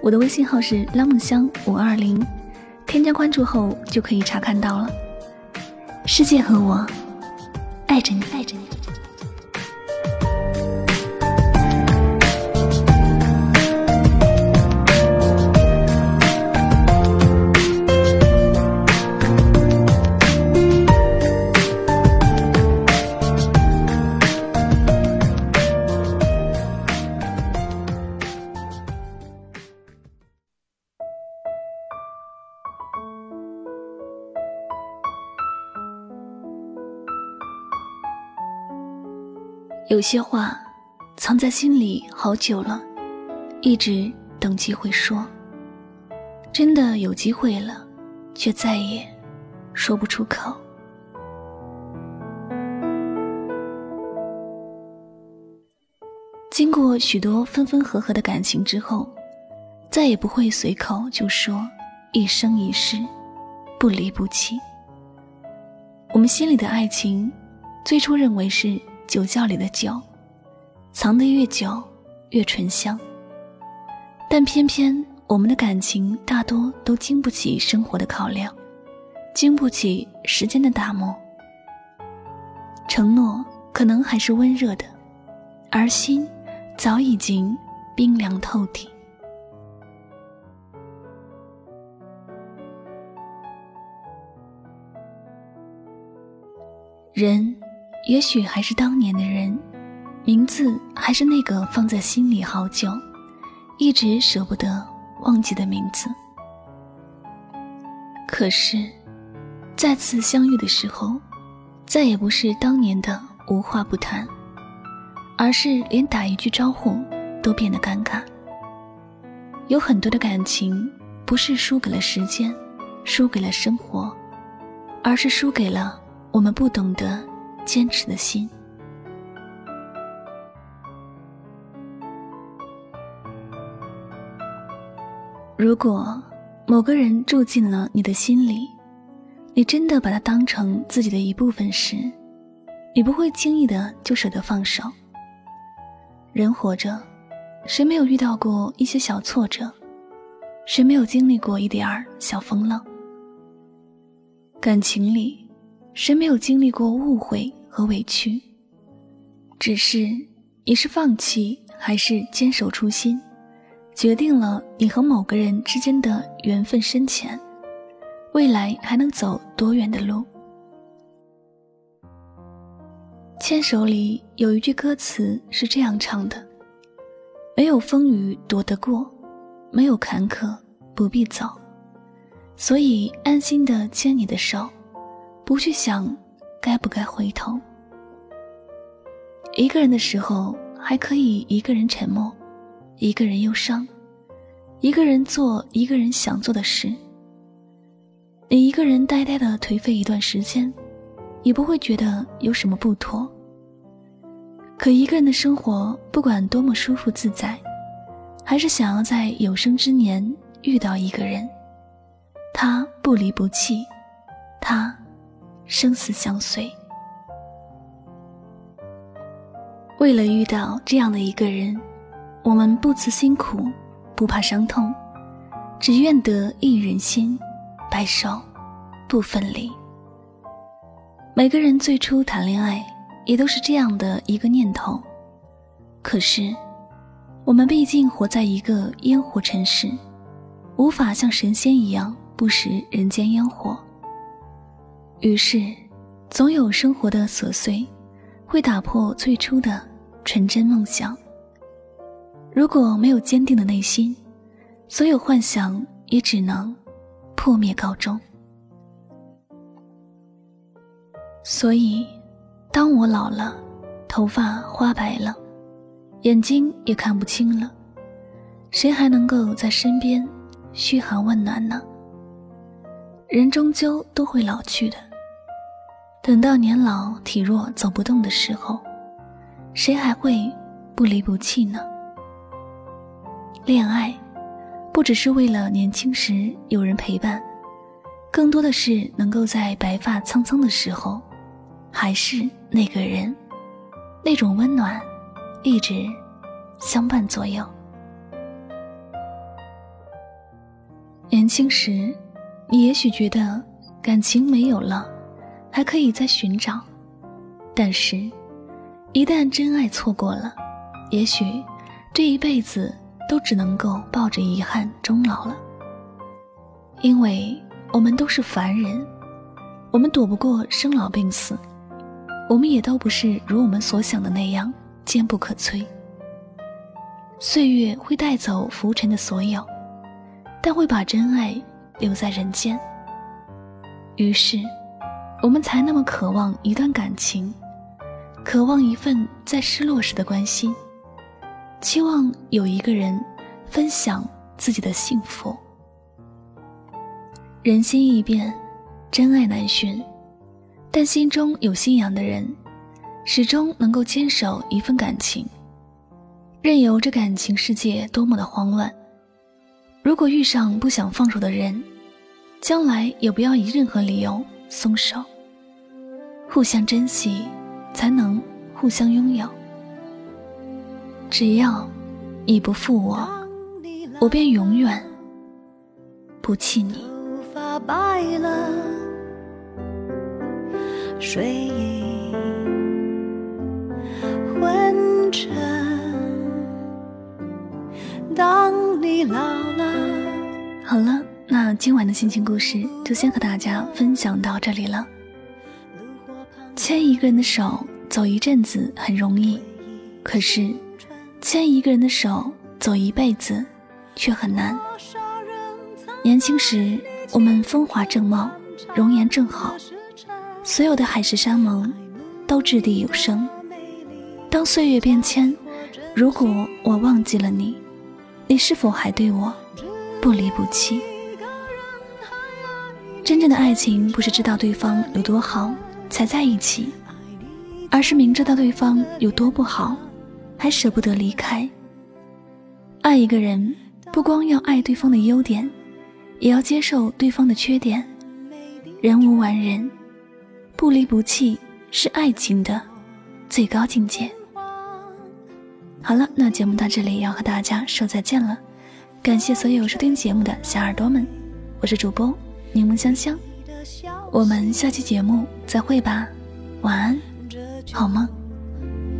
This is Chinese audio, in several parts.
我的微信号是拉梦香五二零，添加关注后就可以查看到了。世界和我爱着你，爱着你。有些话藏在心里好久了，一直等机会说。真的有机会了，却再也说不出口。经过许多分分合合的感情之后，再也不会随口就说一生一世不离不弃。我们心里的爱情，最初认为是。酒窖里的酒，藏得越久越醇香。但偏偏我们的感情大多都经不起生活的考量，经不起时间的打磨。承诺可能还是温热的，而心早已经冰凉透底。人。也许还是当年的人，名字还是那个放在心里好久，一直舍不得忘记的名字。可是，再次相遇的时候，再也不是当年的无话不谈，而是连打一句招呼都变得尴尬。有很多的感情，不是输给了时间，输给了生活，而是输给了我们不懂得。坚持的心。如果某个人住进了你的心里，你真的把他当成自己的一部分时，你不会轻易的就舍得放手。人活着，谁没有遇到过一些小挫折？谁没有经历过一点儿小风浪？感情里，谁没有经历过误会？和委屈，只是你是放弃还是坚守初心，决定了你和某个人之间的缘分深浅，未来还能走多远的路。牵手里有一句歌词是这样唱的：“没有风雨躲得过，没有坎坷不必走，所以安心的牵你的手，不去想该不该回头。”一个人的时候，还可以一个人沉默，一个人忧伤，一个人做一个人想做的事。你一个人呆呆的颓废一段时间，也不会觉得有什么不妥。可一个人的生活，不管多么舒服自在，还是想要在有生之年遇到一个人，他不离不弃，他生死相随。为了遇到这样的一个人，我们不辞辛苦，不怕伤痛，只愿得一人心，白首不分离。每个人最初谈恋爱，也都是这样的一个念头。可是，我们毕竟活在一个烟火城市，无法像神仙一样不食人间烟火。于是，总有生活的琐碎。会打破最初的纯真梦想。如果没有坚定的内心，所有幻想也只能破灭告终。所以，当我老了，头发花白了，眼睛也看不清了，谁还能够在身边嘘寒问暖呢？人终究都会老去的。等到年老体弱走不动的时候，谁还会不离不弃呢？恋爱，不只是为了年轻时有人陪伴，更多的是能够在白发苍苍的时候，还是那个人，那种温暖，一直相伴左右。年轻时，你也许觉得感情没有了，还可以再寻找，但是，一旦真爱错过了，也许这一辈子。都只能够抱着遗憾终老了，因为我们都是凡人，我们躲不过生老病死，我们也都不是如我们所想的那样坚不可摧。岁月会带走浮尘的所有，但会把真爱留在人间。于是，我们才那么渴望一段感情，渴望一份在失落时的关心。期望有一个人分享自己的幸福。人心易变，真爱难寻，但心中有信仰的人，始终能够坚守一份感情，任由这感情世界多么的慌乱。如果遇上不想放手的人，将来也不要以任何理由松手。互相珍惜，才能互相拥有。只要你不负我，我便永远不弃你。睡意昏沉，当你老了好了，那今晚的心情故事就先和大家分享到这里了。牵一个人的手走一阵子很容易，可是。牵一个人的手走一辈子，却很难。年轻时，我们风华正茂，容颜正好，所有的海誓山盟都掷地有声。当岁月变迁，如果我忘记了你，你是否还对我不离不弃？真正的爱情，不是知道对方有多好才在一起，而是明知道对方有多不好。还舍不得离开。爱一个人，不光要爱对方的优点，也要接受对方的缺点。人无完人，不离不弃是爱情的最高境界。好了，那节目到这里要和大家说再见了。感谢所有收听节目的小耳朵们，我是主播柠檬香香，我们下期节目再会吧，晚安，好梦。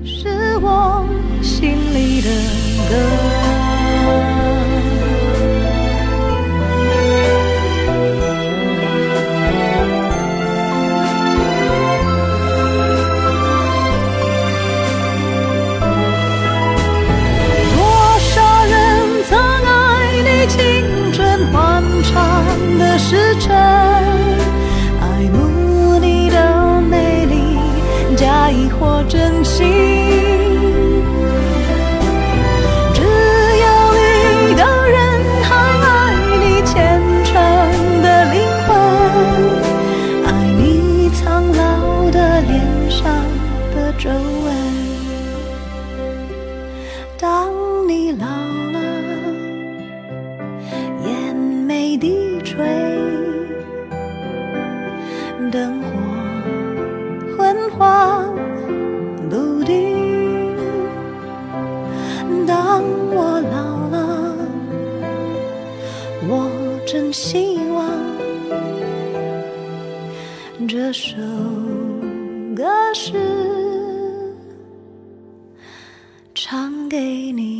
是我心里的歌。皱纹当你老了眼眉低垂灯火昏黄不定当我老了我真希望这首歌是给你。